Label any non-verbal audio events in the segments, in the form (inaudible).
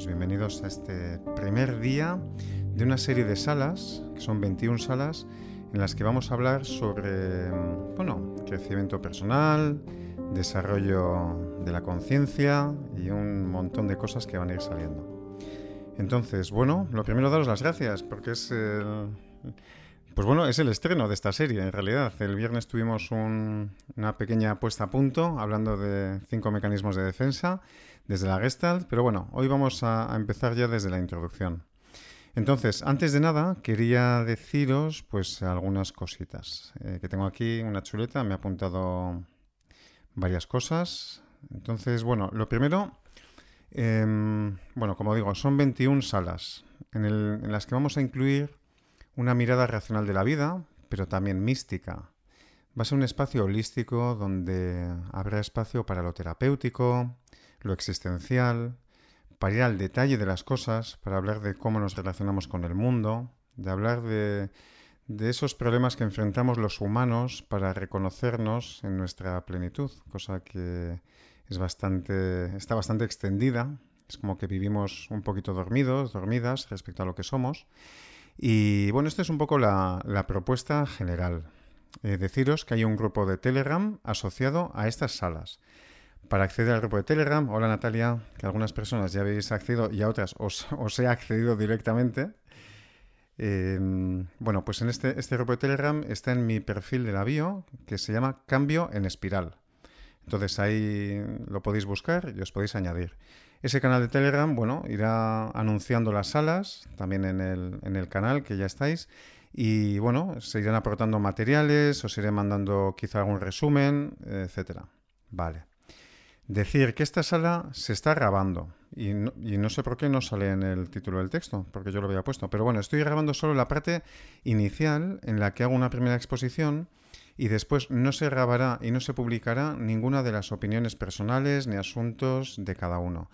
pues bienvenidos a este primer día de una serie de salas, que son 21 salas, en las que vamos a hablar sobre, bueno, crecimiento personal, desarrollo de la conciencia y un montón de cosas que van a ir saliendo. Entonces, bueno, lo primero daros las gracias, porque es el, pues bueno, es el estreno de esta serie, en realidad. El viernes tuvimos una pequeña puesta a punto, hablando de cinco mecanismos de defensa desde la Gestalt, pero bueno, hoy vamos a, empezar ya desde la introducción. Entonces, antes de nada, quería deciros pues algunas cositas. Eh, que tengo aquí una chuleta, me ha apuntado varias cosas. Entonces, bueno, lo primero, em, bueno, como digo, son 21 salas en las que vamos a incluir una mirada racional de la vida, pero también mística. Va a ser un espacio holístico donde habrá espacio para lo terapéutico, lo existencial, para ir al detalle de las cosas, para hablar de cómo nos relacionamos con el mundo, de hablar de, esos problemas que enfrentamos los humanos para reconocernos en nuestra plenitud, cosa que es bastante, está bastante extendida. Es como que vivimos un poquito dormidos, dormidas respecto a lo que somos. Y bueno, esta es un poco la, propuesta general. Eh, deciros que hay un grupo de Telegram asociado a estas salas. Para acceder al grupo de Telegram, hola Natalia, que algunas personas ya habéis accedido y a otras (laughs) os, he accedido directamente. Em, bueno, pues en este, este grupo de Telegram está en mi perfil de la bio, que se llama Cambio en Espiral. Entonces ahí lo podéis buscar y os podéis añadir. Ese canal de Telegram, bueno, irá anunciando las salas, también en el, en el canal que ya estáis. Y bueno, se irán aportando materiales, os iré mandando quizá algún resumen, etcétera. Vale. Decir que esta sala se está grabando y no, sé por qué no sale en el título del texto, porque yo lo había puesto. Pero bueno, estoy grabando solo la parte inicial en la que hago una primera exposición y después no se grabará y no se publicará ninguna de las opiniones personales ni asuntos de cada uno.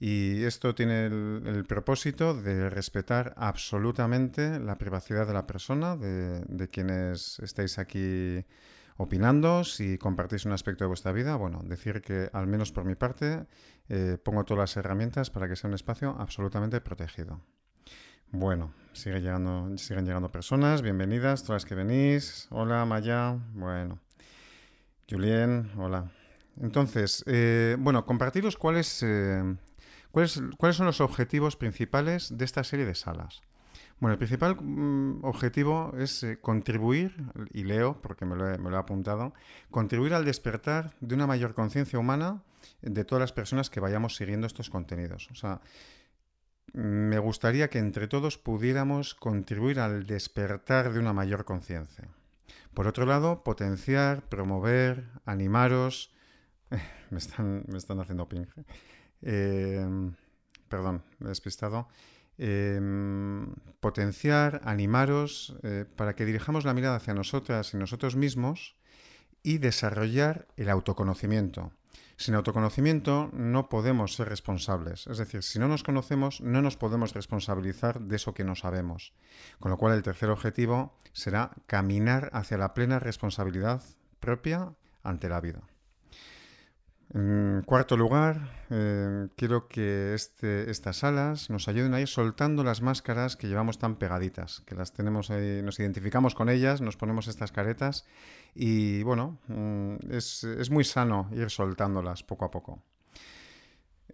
Y esto tiene el, propósito de respetar absolutamente la privacidad de la persona, de, de quienes estáis aquí opinando, si compartís un aspecto de vuestra vida, bueno, decir que al menos por mi parte eh, pongo todas las herramientas para que sea un espacio absolutamente protegido. Bueno, llegando, siguen llegando personas, bienvenidas, todas las que venís. Hola, Maya, bueno. Julien, hola. Entonces, eh, bueno, compartiros cuáles, eh, cuáles, cuáles son los objetivos principales de esta serie de salas. Bueno, el principal mm, objetivo es eh, contribuir, y leo porque me lo, he, apuntado, contribuir al despertar de una mayor conciencia humana de todas las personas que vayamos siguiendo estos contenidos. O sea, me gustaría que entre todos pudiéramos contribuir al despertar de una mayor conciencia. Por otro lado, potenciar, promover, animaros. (laughs) me, están, me están haciendo ping. Eh, perdón, me he despistado. Em, potenciar, animaros eh, para que dirijamos la mirada hacia nosotras y nosotros mismos y desarrollar el autoconocimiento. Sin autoconocimiento no podemos ser responsables. Es decir, si no nos conocemos, no nos podemos responsabilizar de eso que no sabemos. Con lo cual el tercer objetivo será caminar hacia la plena responsabilidad propia ante la vida. En cuarto lugar, eh, quiero que este, estas salas nos ayuden a ir soltando las máscaras que llevamos tan pegaditas, que las tenemos ahí, nos identificamos con ellas, nos ponemos estas caretas y bueno, mm, es, es muy sano ir soltándolas poco a poco.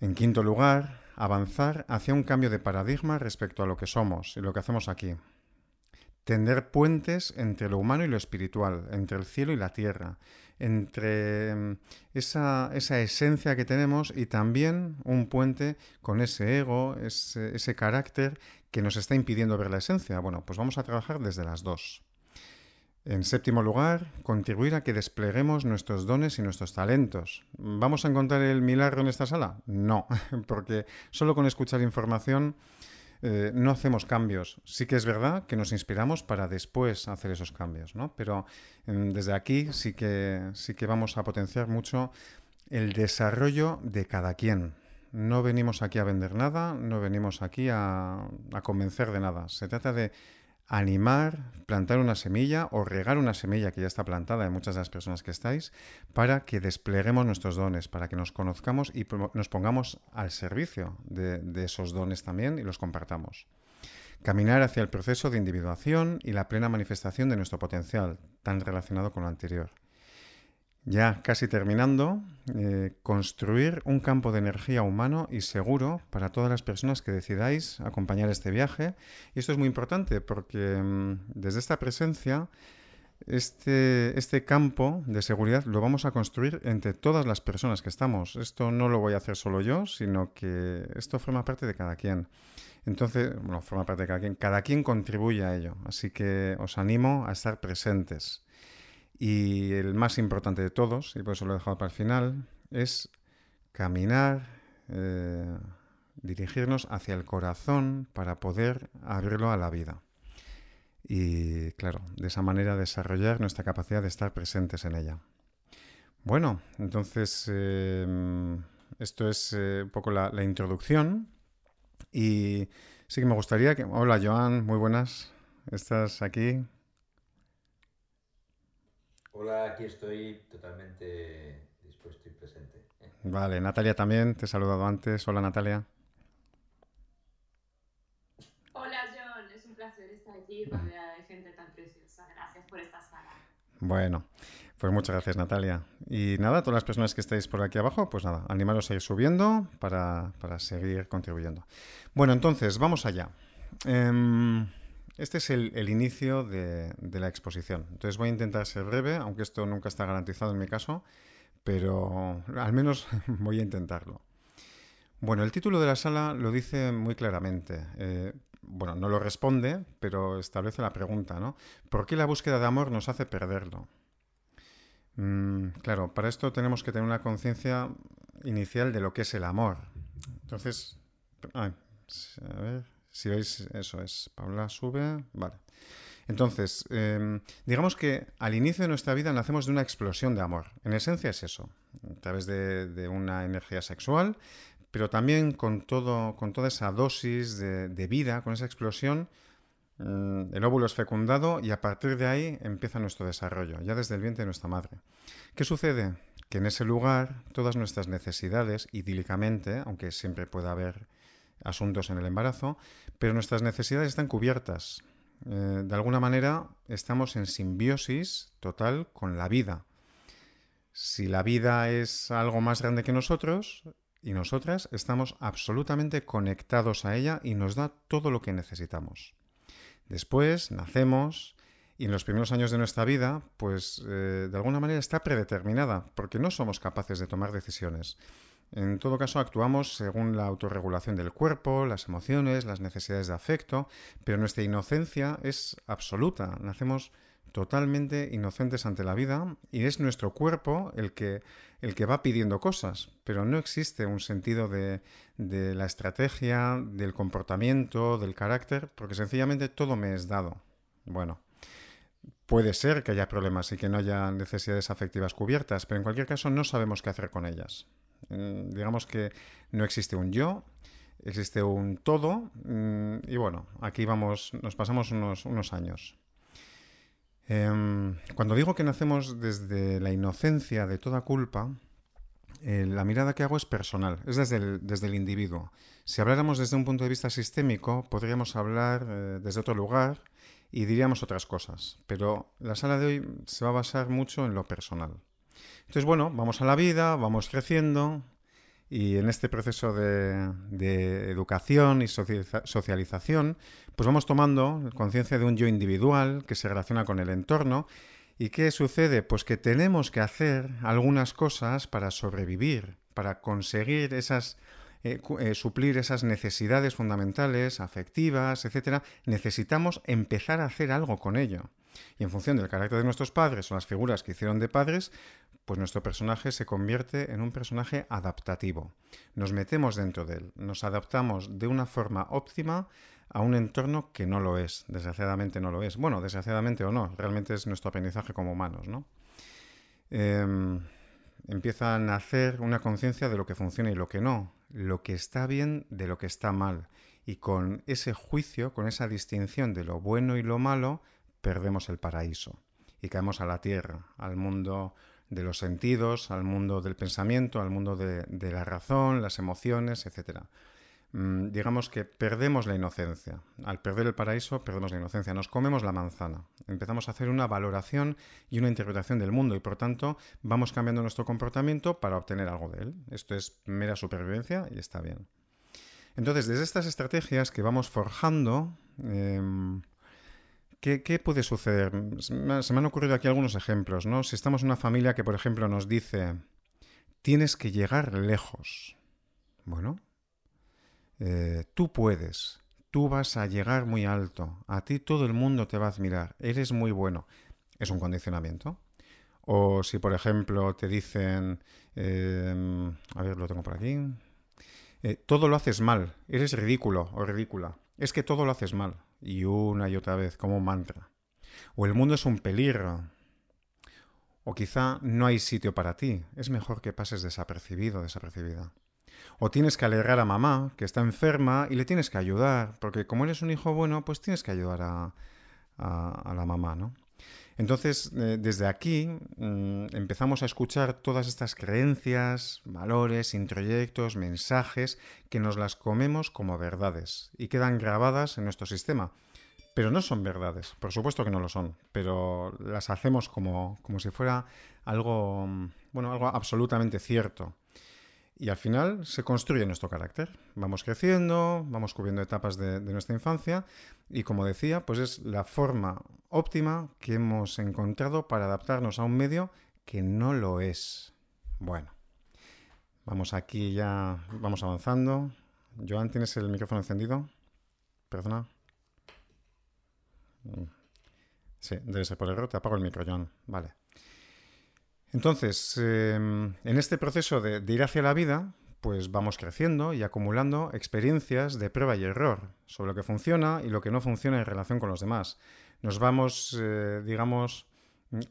En quinto lugar, avanzar hacia un cambio de paradigma respecto a lo que somos y lo que hacemos aquí. Tender puentes entre lo humano y lo espiritual, entre el cielo y la tierra, entre mm, esa, esencia que tenemos y también un puente con ese ego, ese, ese carácter que nos está impidiendo ver la esencia. Bueno, pues vamos a trabajar desde las dos. En séptimo lugar, contribuir a que despleguemos nuestros dones y nuestros talentos. ¿Vamos a encontrar el milagro en esta sala? No, (laughs) porque solo con escuchar información eh, no hacemos cambios. Sí que es verdad que nos inspiramos para después hacer esos cambios, ¿no? Pero em, desde aquí sí que, sí que vamos a potenciar mucho el desarrollo de cada quien. No venimos aquí a vender nada, no venimos aquí a, a convencer de nada. Se trata de animar, plantar una semilla o regar una semilla que ya está plantada en muchas de las personas que estáis, para que despleguemos nuestros dones, para que nos conozcamos y nos pongamos al servicio de, de esos dones también y los compartamos. Caminar hacia el proceso de individuación y la plena manifestación de nuestro potencial, tan relacionado con lo anterior ya casi terminando, eh, construir un campo de energía humano y seguro para todas las personas que decidáis acompañar este viaje. Y esto es muy importante porque mm, desde esta presencia, este, este campo de seguridad lo vamos a construir entre todas las personas que estamos. Esto no lo voy a hacer solo yo, sino que esto forma parte de cada quien. Entonces, bueno, forma parte de cada quien. Cada quien contribuye a ello. Así que os animo a estar presentes. Y el más importante de todos, y por eso lo he dejado para el final, es caminar, eh, dirigirnos hacia el corazón para poder abrirlo a la vida. Y claro, de esa manera desarrollar nuestra capacidad de estar presentes en ella. Bueno, entonces em, esto es eh, un poco la, la, introducción. Y sí que me gustaría que... Hola Joan, muy buenas. ¿Estás aquí? Hola, aquí estoy totalmente dispuesto y presente. Vale, Natalia también, te he saludado antes. Hola Natalia. Hola John, es un placer estar aquí rodeada de gente tan preciosa. Gracias por esta sala. Bueno, pues muchas gracias Natalia. Y nada, todas las personas que estáis por aquí abajo, pues nada, animaros a ir subiendo para, para seguir contribuyendo. Bueno, entonces, vamos allá. Eh, este es el, inicio de, la exposición. Entonces voy a intentar ser breve, aunque esto nunca está garantizado en mi caso, pero al menos (laughs) voy a intentarlo. Bueno, el título de la sala lo dice muy claramente. Eh, bueno, no lo responde, pero establece la pregunta, ¿no? ¿Por qué la búsqueda de amor nos hace perderlo? Mm, claro, para esto tenemos que tener una conciencia inicial de lo que es el amor. Entonces, a ver, si veis, eso es. Paula sube. Vale. Entonces, em, digamos que al inicio de nuestra vida nacemos de una explosión de amor. En esencia es eso. A través de, una energía sexual, pero también con, todo, con toda esa dosis de, vida, con esa explosión, mm, el óvulo es fecundado y a partir de ahí empieza nuestro desarrollo, ya desde el vientre de nuestra madre. ¿Qué sucede? Que en ese lugar todas nuestras necesidades, idílicamente, aunque siempre pueda haber asuntos en el embarazo, pero nuestras necesidades están cubiertas. Eh, de alguna manera estamos en simbiosis total con la vida. Si la vida es algo más grande que nosotros y nosotras, estamos absolutamente conectados a ella y nos da todo lo que necesitamos. Después nacemos y en los primeros años de nuestra vida, pues eh, de alguna manera está predeterminada, porque no somos capaces de tomar decisiones. En todo caso, actuamos según la autorregulación del cuerpo, las emociones, las necesidades de afecto, pero nuestra inocencia es absoluta. Nacemos totalmente inocentes ante la vida y es nuestro cuerpo el que, el que va pidiendo cosas, pero no existe un sentido de, de la estrategia, del comportamiento, del carácter, porque sencillamente todo me es dado. Bueno, puede ser que haya problemas y que no haya necesidades afectivas cubiertas, pero en cualquier caso no sabemos qué hacer con ellas. Mm, digamos que no existe un yo, existe un todo mm, y bueno, aquí vamos, nos pasamos unos, años. Em, cuando digo que nacemos desde la inocencia de toda culpa, eh, la mirada que hago es personal, es desde el, desde el, individuo. Si habláramos desde un punto de vista sistémico, podríamos hablar eh, desde otro lugar y diríamos otras cosas, pero la sala de hoy se va a basar mucho en lo personal. Entonces, bueno, vamos a la vida, vamos creciendo y en este proceso de, educación y socialización, pues vamos tomando conciencia de un yo individual que se relaciona con el entorno. ¿Y qué sucede? Pues que tenemos que hacer algunas cosas para sobrevivir, para conseguir esas eh, eh, suplir esas necesidades fundamentales, afectivas, etcétera, necesitamos empezar a hacer algo con ello. Y en función del carácter de nuestros padres o las figuras que hicieron de padres, pues nuestro personaje se convierte en un personaje adaptativo. Nos metemos dentro de él, nos adaptamos de una forma óptima a un entorno que no lo es, desgraciadamente no lo es. Bueno, desgraciadamente o no, realmente es nuestro aprendizaje como humanos, ¿no? Em, empieza a nacer una conciencia de lo que funciona y lo que no, lo que está bien de lo que está mal. y con ese juicio, con esa distinción de lo bueno y lo malo, perdemos el paraíso y caemos a la tierra, al mundo de los sentidos, al mundo del pensamiento, al mundo de, la razón, las emociones, etc. Mm, digamos que perdemos la inocencia. Al perder el paraíso, perdemos la inocencia. Nos comemos la manzana. Empezamos a hacer una valoración y una interpretación del mundo y por tanto vamos cambiando nuestro comportamiento para obtener algo de él. Esto es mera supervivencia y está bien. Entonces, desde estas estrategias que vamos forjando, em, ¿qué, puede suceder? Se me, han ocurrido aquí algunos ejemplos, ¿no? Si estamos en una familia que, por ejemplo, nos dice, tienes que llegar lejos. Bueno, eh, tú puedes, tú vas a llegar muy alto, a ti todo el mundo te va a admirar, eres muy bueno. Es un condicionamiento. O si, por ejemplo, te dicen, em, a ver, lo tengo por aquí, eh, todo lo haces mal, eres ridículo o ridícula. Es que todo lo haces mal. Y una y otra vez, como un mantra. O el mundo es un peligro. O quizá no hay sitio para ti. Es mejor que pases desapercibido, desapercibida. O tienes que alegrar a mamá, que está enferma, y le tienes que ayudar, porque como eres un hijo bueno, pues tienes que ayudar a, a la mamá, ¿no? Entonces, eh, desde aquí mm, empezamos a escuchar todas estas creencias, valores, introyectos, mensajes, que nos las comemos como verdades y quedan grabadas en nuestro sistema. Pero no son verdades, por supuesto que no lo son, pero las hacemos como, como si fuera algo, mm, bueno, algo absolutamente cierto. Y al final se construye nuestro carácter. Vamos creciendo, vamos cubriendo etapas de, nuestra infancia y como decía, pues es la forma óptima que hemos encontrado para adaptarnos a un medio que no lo es. Bueno, vamos aquí ya, vamos avanzando. Joan, ¿tienes el micrófono encendido? Perdona. Sí, debe ser por error. Te apago el micro, Joan. Vale. Entonces, em, en este proceso de, ir hacia la vida, pues vamos creciendo y acumulando experiencias de prueba y error sobre lo que funciona y lo que no funciona en relación con los demás. Nos vamos, eh, digamos,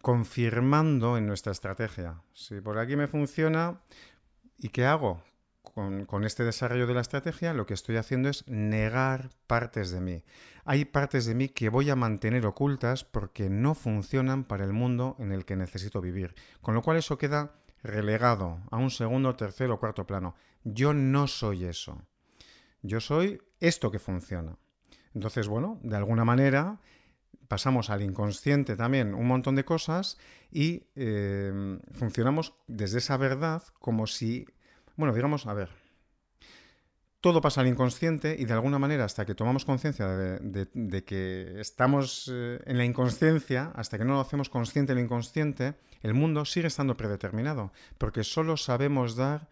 confirmando en nuestra estrategia. Si por aquí me funciona, ¿y qué hago? Con, este desarrollo de la estrategia, lo que estoy haciendo es negar partes de mí. Hay partes de mí que voy a mantener ocultas porque no funcionan para el mundo en el que necesito vivir. Con lo cual eso queda relegado a un segundo, tercero o cuarto plano. Yo no soy eso. Yo soy esto que funciona. Entonces, bueno, de alguna manera pasamos al inconsciente también un montón de cosas y eh, funcionamos desde esa verdad como si bueno, digamos, a ver, todo pasa al inconsciente y de alguna manera hasta que tomamos conciencia de, que estamos eh, en la inconsciencia, hasta que no lo hacemos consciente el inconsciente, el mundo sigue estando predeterminado, porque solo sabemos dar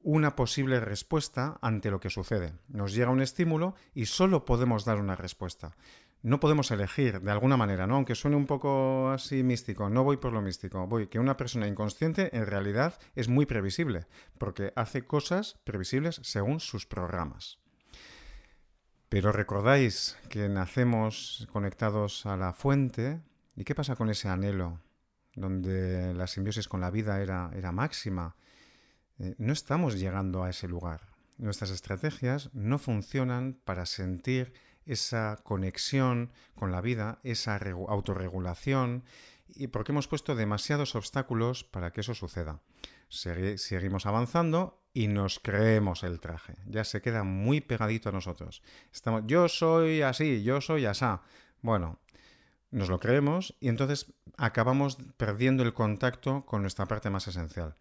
una posible respuesta ante lo que sucede. Nos llega un estímulo y solo podemos dar una respuesta no podemos elegir de alguna manera, ¿no? Aunque suene un poco así místico, no voy por lo místico, voy que una persona inconsciente en realidad es muy previsible, porque hace cosas previsibles según sus programas. Pero recordáis que nacemos conectados a la fuente, ¿y qué pasa con ese anhelo donde la simbiosis con la vida era, era máxima? Eh, no estamos llegando a ese lugar. Nuestras estrategias no funcionan para sentir esa conexión con la vida, esa autorregulación, y porque hemos puesto demasiados obstáculos para que eso suceda. seguimos avanzando y nos creemos el traje. Ya se queda muy pegadito a nosotros. Estamos, yo soy así, yo soy asá. Bueno, nos lo creemos y entonces acabamos perdiendo el contacto con nuestra parte más esencial.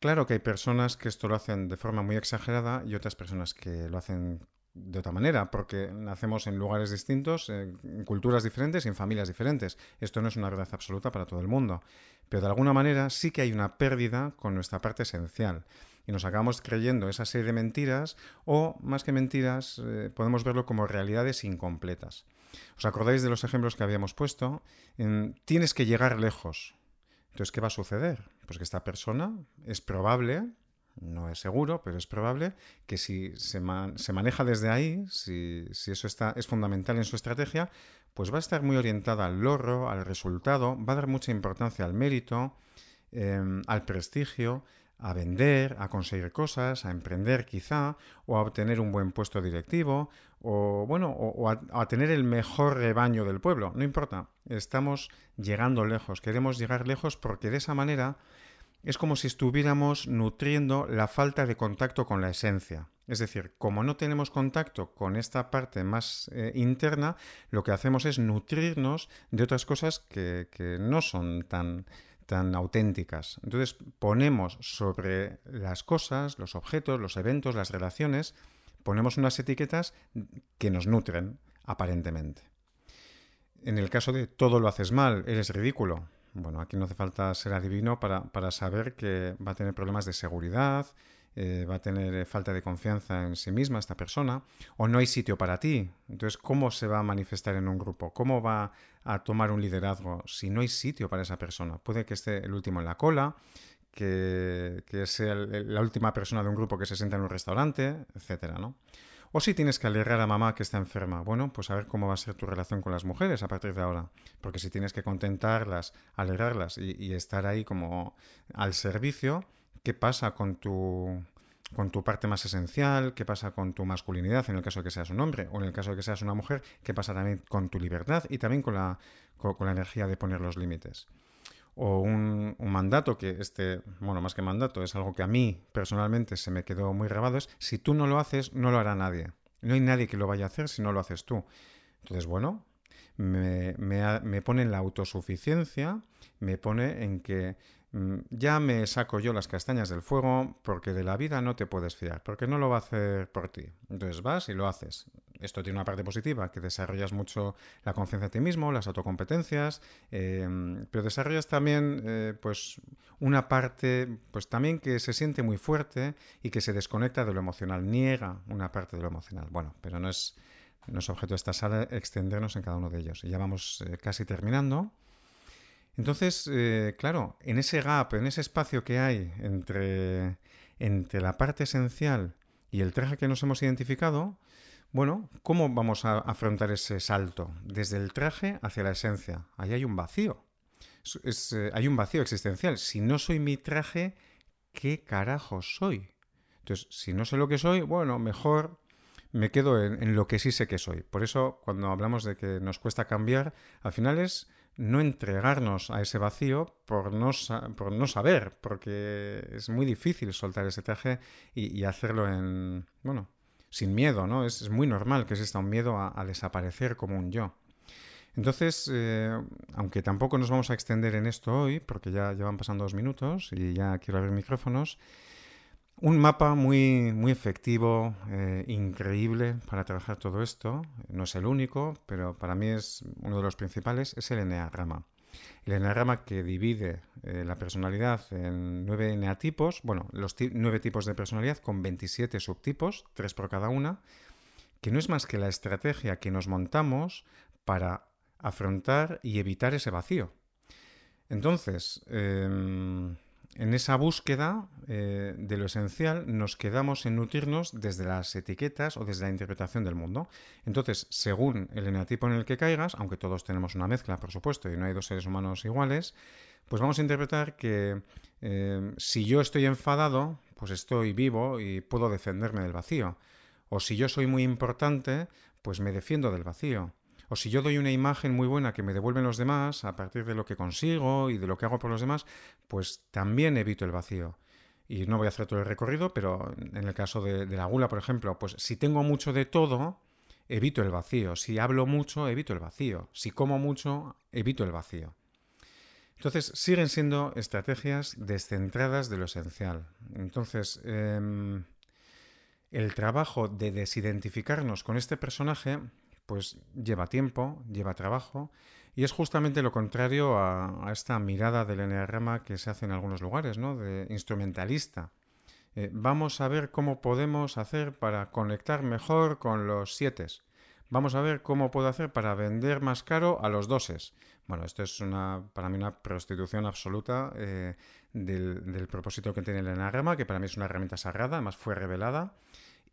Claro que hay personas que esto lo hacen de forma muy exagerada y otras personas que lo hacen de otra manera, porque nacemos en lugares distintos, en culturas diferentes y en familias diferentes. Esto no es una verdad absoluta para todo el mundo, pero de alguna manera sí que hay una pérdida con nuestra parte esencial y nos acabamos creyendo esa serie de mentiras o, más que mentiras, eh, podemos verlo como realidades incompletas. ¿Os acordáis de los ejemplos que habíamos puesto? tienes que llegar lejos. Entonces, ¿qué va a suceder? Pues que esta persona es probable no es seguro, pero es probable que si se, maneja desde ahí, si, eso está, es fundamental en su estrategia, pues va a estar muy orientada al logro, al resultado, va a dar mucha importancia al mérito, em, al prestigio, a vender, a conseguir cosas, a emprender quizá, o a obtener un buen puesto directivo, o bueno, o, a, tener el mejor rebaño del pueblo. No importa, estamos llegando lejos, queremos llegar lejos porque de esa manera es como si estuviéramos nutriendo la falta de contacto con la esencia. Es decir, como no tenemos contacto con esta parte más eh, interna, lo que hacemos es nutrirnos de otras cosas que, que no son tan, tan auténticas. Entonces ponemos sobre las cosas, los objetos, los eventos, las relaciones, ponemos unas etiquetas que nos nutren, aparentemente. En el caso de todo lo haces mal, eres ridículo. Bueno, aquí no hace falta ser adivino para, para saber que va a tener problemas de seguridad, eh, va a tener eh, falta de confianza en sí misma esta persona, o no hay sitio para ti. Entonces, ¿cómo se va a manifestar en un grupo? ¿Cómo va a tomar un liderazgo si no hay sitio para esa persona? Puede que esté el último en la cola, que, sea la última persona de un grupo que se sienta en un restaurante, etcétera, ¿no? O si tienes que alegrar a mamá que está enferma, bueno, pues a ver cómo va a ser tu relación con las mujeres a partir de ahora. Porque si tienes que contentarlas, alegrarlas y estar ahí como al servicio, qué pasa con tu, con tu parte más esencial, qué pasa con tu masculinidad en el caso de que seas un hombre, o en el caso de que seas una mujer, qué pasa también con tu libertad y también con la, con, la energía de poner los límites. O un, mandato que este, bueno, más que mandato, es algo que a mí personalmente se me quedó muy grabado, es si tú no lo haces, no lo hará nadie. No hay nadie que lo vaya a hacer si no lo haces tú. Entonces, bueno, me, me, me pone en la autosuficiencia, me pone en que Mm, ya me saco yo las castañas del fuego porque de la vida no te puedes fiar, porque no lo va a hacer por ti. Entonces vas y lo haces. Esto tiene una parte positiva, que desarrollas mucho la confianza en ti mismo, las autocompetencias, em, pero desarrollas también eh, pues una parte pues también que se siente muy fuerte y que se desconecta de lo emocional, niega una parte de lo emocional. Bueno, pero no es, no es objeto de esta sala extendernos en cada uno de ellos. Y ya vamos eh, casi terminando. Entonces, eh, claro, en ese gap, en ese espacio que hay entre, entre la parte esencial y el traje que nos hemos identificado, bueno, ¿cómo vamos a afrontar ese salto? Desde el traje hacia la esencia. Ahí hay un vacío. Eh, hay un vacío existencial. Si no soy mi traje, ¿qué carajo soy? Entonces, si no sé lo que soy, bueno, mejor me quedo en, lo que sí sé que soy. Por eso, cuando hablamos de que nos cuesta cambiar, al final es no entregarnos a ese vacío por no, por no saber, porque es muy difícil soltar ese traje y, hacerlo en, bueno, sin miedo, ¿no? Es, muy normal que exista un miedo a, desaparecer como un yo. Entonces, eh, aunque tampoco nos vamos a extender en esto hoy, porque ya, ya van pasando dos minutos y ya quiero abrir micrófonos, un mapa muy, muy efectivo, eh, increíble para trabajar todo esto. No es el único, pero para mí es uno de los principales, es el eneagrama. El eneagrama que divide eh, la personalidad en nueve eneatipos, bueno, los nueve tipos de personalidad con 27 subtipos, tres por cada una, que no es más que la estrategia que nos montamos para afrontar y evitar ese vacío. Entonces, em, en esa búsqueda eh, de lo esencial nos quedamos en nutrirnos desde las etiquetas o desde la interpretación del mundo. Entonces, según el eneatipo en el que caigas, aunque todos tenemos una mezcla, por supuesto, y no hay dos seres humanos iguales, pues vamos a interpretar que eh, si yo estoy enfadado, pues estoy vivo y puedo defenderme del vacío. O si yo soy muy importante, pues me defiendo del vacío. O si yo doy una imagen muy buena que me devuelven los demás a partir de lo que consigo y de lo que hago por los demás, pues también evito el vacío. Y no voy a hacer todo el recorrido, pero en el caso de, la gula, por ejemplo, pues si tengo mucho de todo, evito el vacío. Si hablo mucho, evito el vacío. Si como mucho, evito el vacío. Entonces, siguen siendo estrategias descentradas de lo esencial. Entonces, em, el trabajo de desidentificarnos con este personaje pues lleva tiempo, lleva trabajo, y es justamente lo contrario a, esta mirada del enneagrama que se hace en algunos lugares, ¿no? De instrumentalista. Eh, vamos a ver cómo podemos hacer para conectar mejor con los siete. Vamos a ver cómo puedo hacer para vender más caro a los doses. Bueno, esto es una, para mí una prostitución absoluta eh, del, del, propósito que tiene el enneagrama, que para mí es una herramienta sagrada, además fue revelada.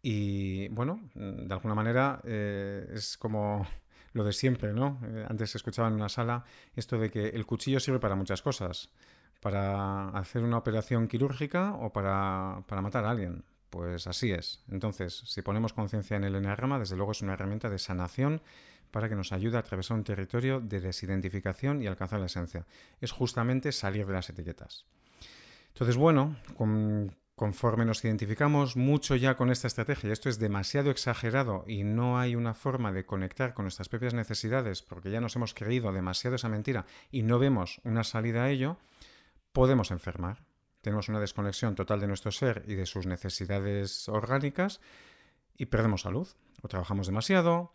Y bueno, de alguna manera eh, es como (laughs) lo de siempre, ¿no? Eh, antes se escuchaba en una sala esto de que el cuchillo sirve para muchas cosas. ¿Para hacer una operación quirúrgica o para, para matar a alguien? Pues así es. Entonces, si ponemos conciencia en el enneagrama, desde luego es una herramienta de sanación para que nos ayude a atravesar un territorio de desidentificación y alcanzar la esencia. Es justamente salir de las etiquetas. Entonces, bueno, conforme nos identificamos mucho ya con esta estrategia, esto es demasiado exagerado y no hay una forma de conectar con nuestras propias necesidades, porque ya nos hemos creído demasiado esa mentira y no vemos una salida a ello, podemos enfermar. Tenemos una desconexión total de nuestro ser y de sus necesidades orgánicas y perdemos salud. O trabajamos demasiado,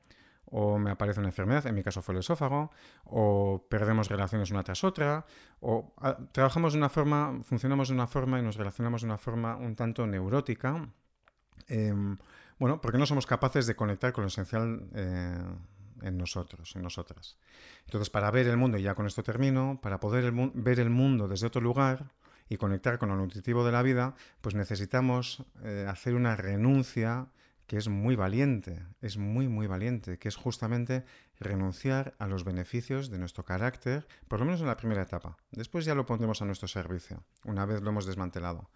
o me aparece una enfermedad, en mi caso fue el esófago, o perdemos relaciones una tras otra, o ah, trabajamos de una forma, funcionamos de una forma y nos relacionamos de una forma un tanto neurótica, em, bueno, porque no somos capaces de conectar con lo esencial eh, en nosotros, en nosotras. Entonces, para ver el mundo, y ya con esto termino, para poder ver el mundo desde otro lugar y conectar con lo nutritivo de la vida, pues necesitamos eh, hacer una renuncia que es muy valiente, es muy, muy valiente, que es justamente renunciar a los beneficios de nuestro carácter, por lo menos en la primera etapa. Después ya lo pondremos a nuestro servicio, una vez lo hemos desmantelado.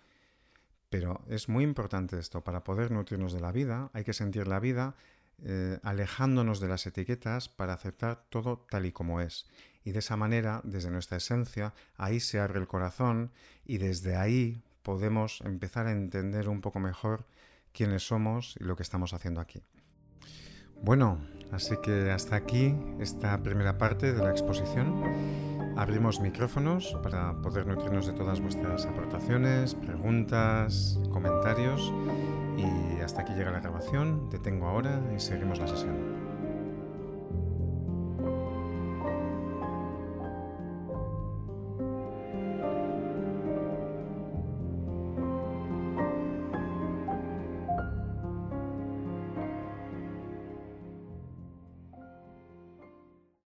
Pero es muy importante esto, para poder nutrirnos de la vida, hay que sentir la vida eh, alejándonos de las etiquetas para aceptar todo tal y como es. Y de esa manera, desde nuestra esencia, ahí se abre el corazón y desde ahí podemos empezar a entender un poco mejor quiénes somos y lo que estamos haciendo aquí. Bueno, así que hasta aquí esta primera parte de la exposición. Abrimos micrófonos para poder nutrirnos de todas vuestras aportaciones, preguntas, comentarios y hasta aquí llega la grabación. Detengo ahora y seguimos la sesión.